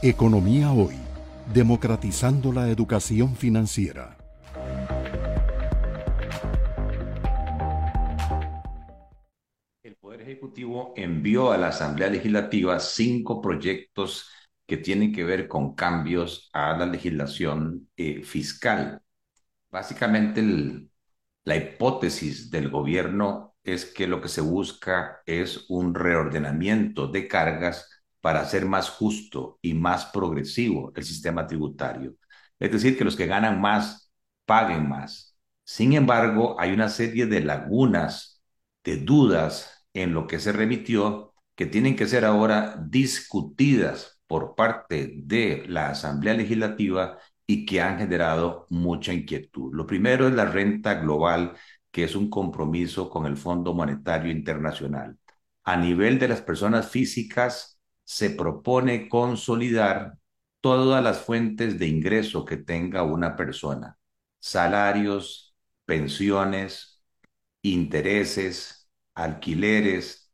Economía Hoy, democratizando la educación financiera. El Poder Ejecutivo envió a la Asamblea Legislativa cinco proyectos que tienen que ver con cambios a la legislación eh, fiscal. Básicamente, la hipótesis del gobierno es que lo que se busca es un reordenamiento de cargas para hacer más justo y más progresivo el sistema tributario. Es decir, que los que ganan más paguen más. Sin embargo, hay una serie de lagunas, de dudas en lo que se remitió que tienen que ser ahora discutidas por parte de la Asamblea Legislativa y que han generado mucha inquietud. Lo primero es la renta global, que es un compromiso con el Fondo Monetario Internacional. A nivel de las personas físicas, se propone consolidar todas las fuentes de ingreso que tenga una persona, salarios, pensiones, intereses, alquileres,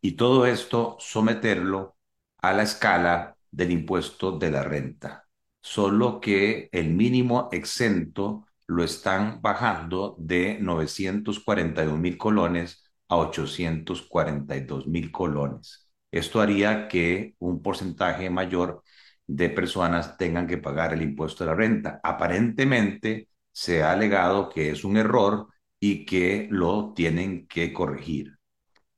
y todo esto someterlo a la escala del impuesto de la renta. Solo que el mínimo exento lo están bajando de 942 mil colones a 842 mil colones. Esto haría que un porcentaje mayor de personas tengan que pagar el impuesto de la renta. Aparentemente se ha alegado que es un error y que lo tienen que corregir.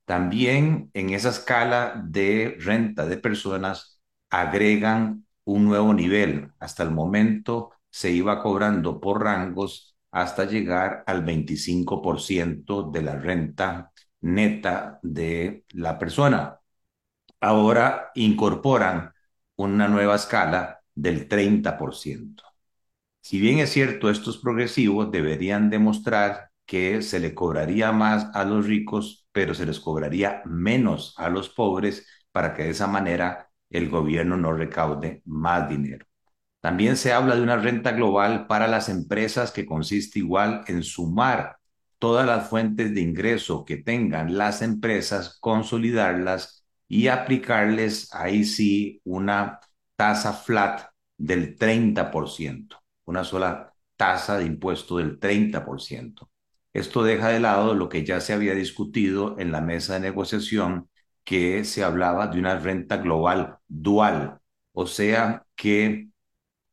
También en esa escala de renta de personas agregan un nuevo nivel. Hasta el momento se iba cobrando por rangos hasta llegar al 25% de la renta neta de la persona ahora incorporan una nueva escala del 30%. Si bien es cierto, estos progresivos deberían demostrar que se le cobraría más a los ricos, pero se les cobraría menos a los pobres para que de esa manera el gobierno no recaude más dinero. También se habla de una renta global para las empresas que consiste igual en sumar todas las fuentes de ingreso que tengan las empresas, consolidarlas y aplicarles ahí sí una tasa flat del 30%, una sola tasa de impuesto del 30%. Esto deja de lado lo que ya se había discutido en la mesa de negociación, que se hablaba de una renta global dual, o sea que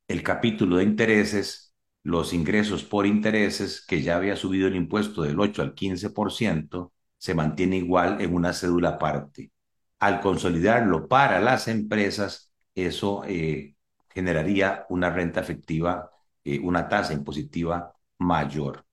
el capítulo de intereses, los ingresos por intereses, que ya había subido el impuesto del 8 al 15%, se mantiene igual en una cédula aparte al consolidarlo para las empresas, eso eh, generaría una renta efectiva, eh, una tasa impositiva mayor.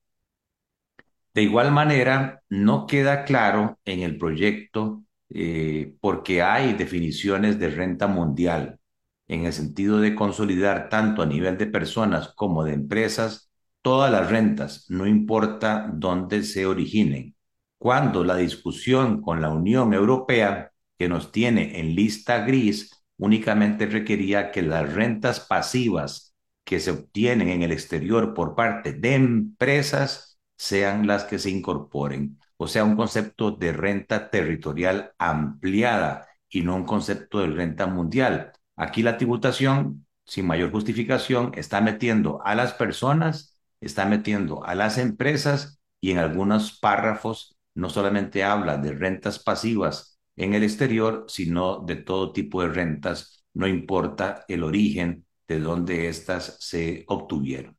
De igual manera, no queda claro en el proyecto eh, porque hay definiciones de renta mundial en el sentido de consolidar tanto a nivel de personas como de empresas todas las rentas, no importa dónde se originen. Cuando la discusión con la Unión Europea que nos tiene en lista gris únicamente requería que las rentas pasivas que se obtienen en el exterior por parte de empresas sean las que se incorporen. O sea, un concepto de renta territorial ampliada y no un concepto de renta mundial. Aquí la tributación, sin mayor justificación, está metiendo a las personas, está metiendo a las empresas y en algunos párrafos no solamente habla de rentas pasivas en el exterior, sino de todo tipo de rentas, no importa el origen de donde éstas se obtuvieron.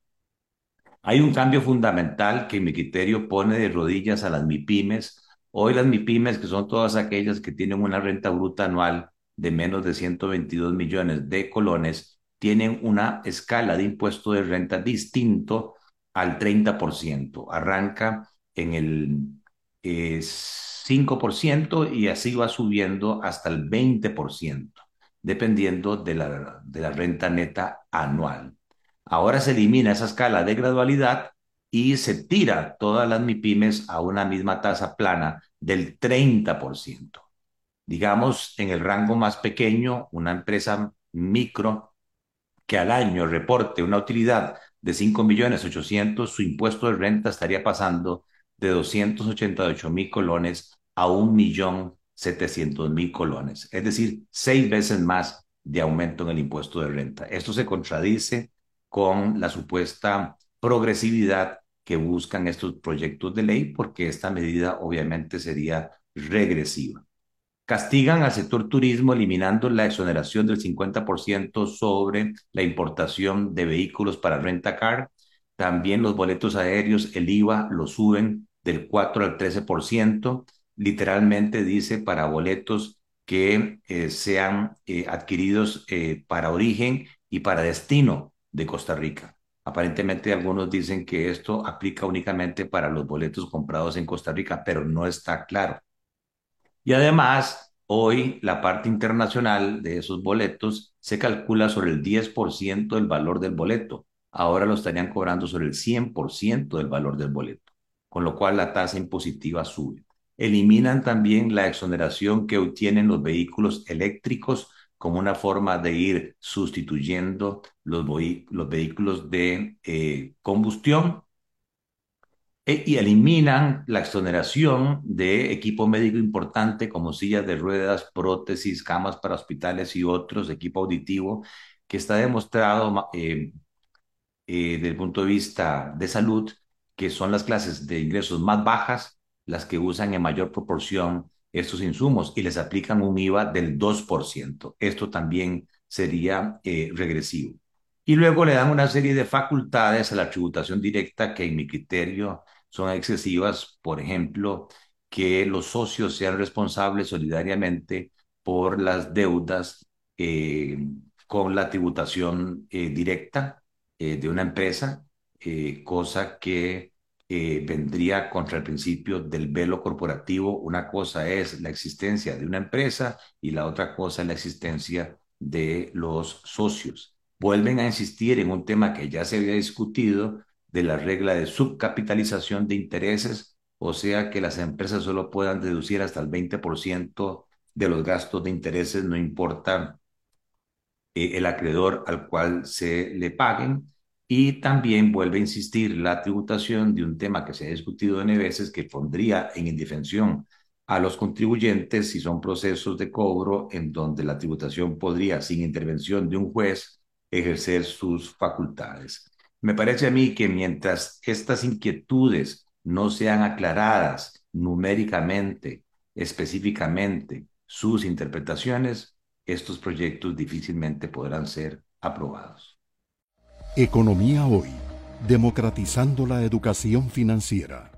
Hay un cambio fundamental que mi criterio pone de rodillas a las MIPIMES. Hoy las MIPIMES, que son todas aquellas que tienen una renta bruta anual de menos de 122 millones de colones, tienen una escala de impuesto de renta distinto al 30%. Arranca en el... Es, 5% y así va subiendo hasta el 20%, dependiendo de la, de la renta neta anual. Ahora se elimina esa escala de gradualidad y se tira todas las MIPIMES a una misma tasa plana del 30%. Digamos, en el rango más pequeño, una empresa micro que al año reporte una utilidad de 5 millones 800, su impuesto de renta estaría pasando de 288 mil colones a 1.700.000 colones, es decir, seis veces más de aumento en el impuesto de renta. Esto se contradice con la supuesta progresividad que buscan estos proyectos de ley porque esta medida obviamente sería regresiva. Castigan al sector turismo eliminando la exoneración del 50% sobre la importación de vehículos para renta car. También los boletos aéreos, el IVA lo suben del 4 al 13%. Literalmente dice para boletos que eh, sean eh, adquiridos eh, para origen y para destino de Costa Rica. Aparentemente algunos dicen que esto aplica únicamente para los boletos comprados en Costa Rica, pero no está claro. Y además, hoy la parte internacional de esos boletos se calcula sobre el 10% del valor del boleto. Ahora lo estarían cobrando sobre el 100% del valor del boleto, con lo cual la tasa impositiva sube. Eliminan también la exoneración que obtienen los vehículos eléctricos como una forma de ir sustituyendo los, los vehículos de eh, combustión e, y eliminan la exoneración de equipo médico importante como sillas de ruedas, prótesis, camas para hospitales y otros, equipo auditivo, que está demostrado eh, eh, desde el punto de vista de salud que son las clases de ingresos más bajas las que usan en mayor proporción estos insumos y les aplican un IVA del 2%. Esto también sería eh, regresivo. Y luego le dan una serie de facultades a la tributación directa que en mi criterio son excesivas. Por ejemplo, que los socios sean responsables solidariamente por las deudas eh, con la tributación eh, directa de una empresa, cosa que eh, vendría contra el principio del velo corporativo. Una cosa es la existencia de una empresa y la otra cosa es la existencia de los socios. Vuelven a insistir en un tema que ya se había discutido de la regla de subcapitalización de intereses, o sea que las empresas solo puedan deducir hasta el 20% de los gastos de intereses, no importa eh, el acreedor al cual se le paguen y también vuelve a insistir la tributación de un tema que se ha discutido N veces que pondría en indefensión a los contribuyentes si son procesos de cobro en donde la tributación podría, sin intervención de un juez, ejercer sus facultades. Me parece a mí que mientras estas inquietudes no sean aclaradas numéricamente, específicamente, sus interpretaciones, estos proyectos difícilmente podrán ser aprobados. Economía Hoy, democratizando la educación financiera.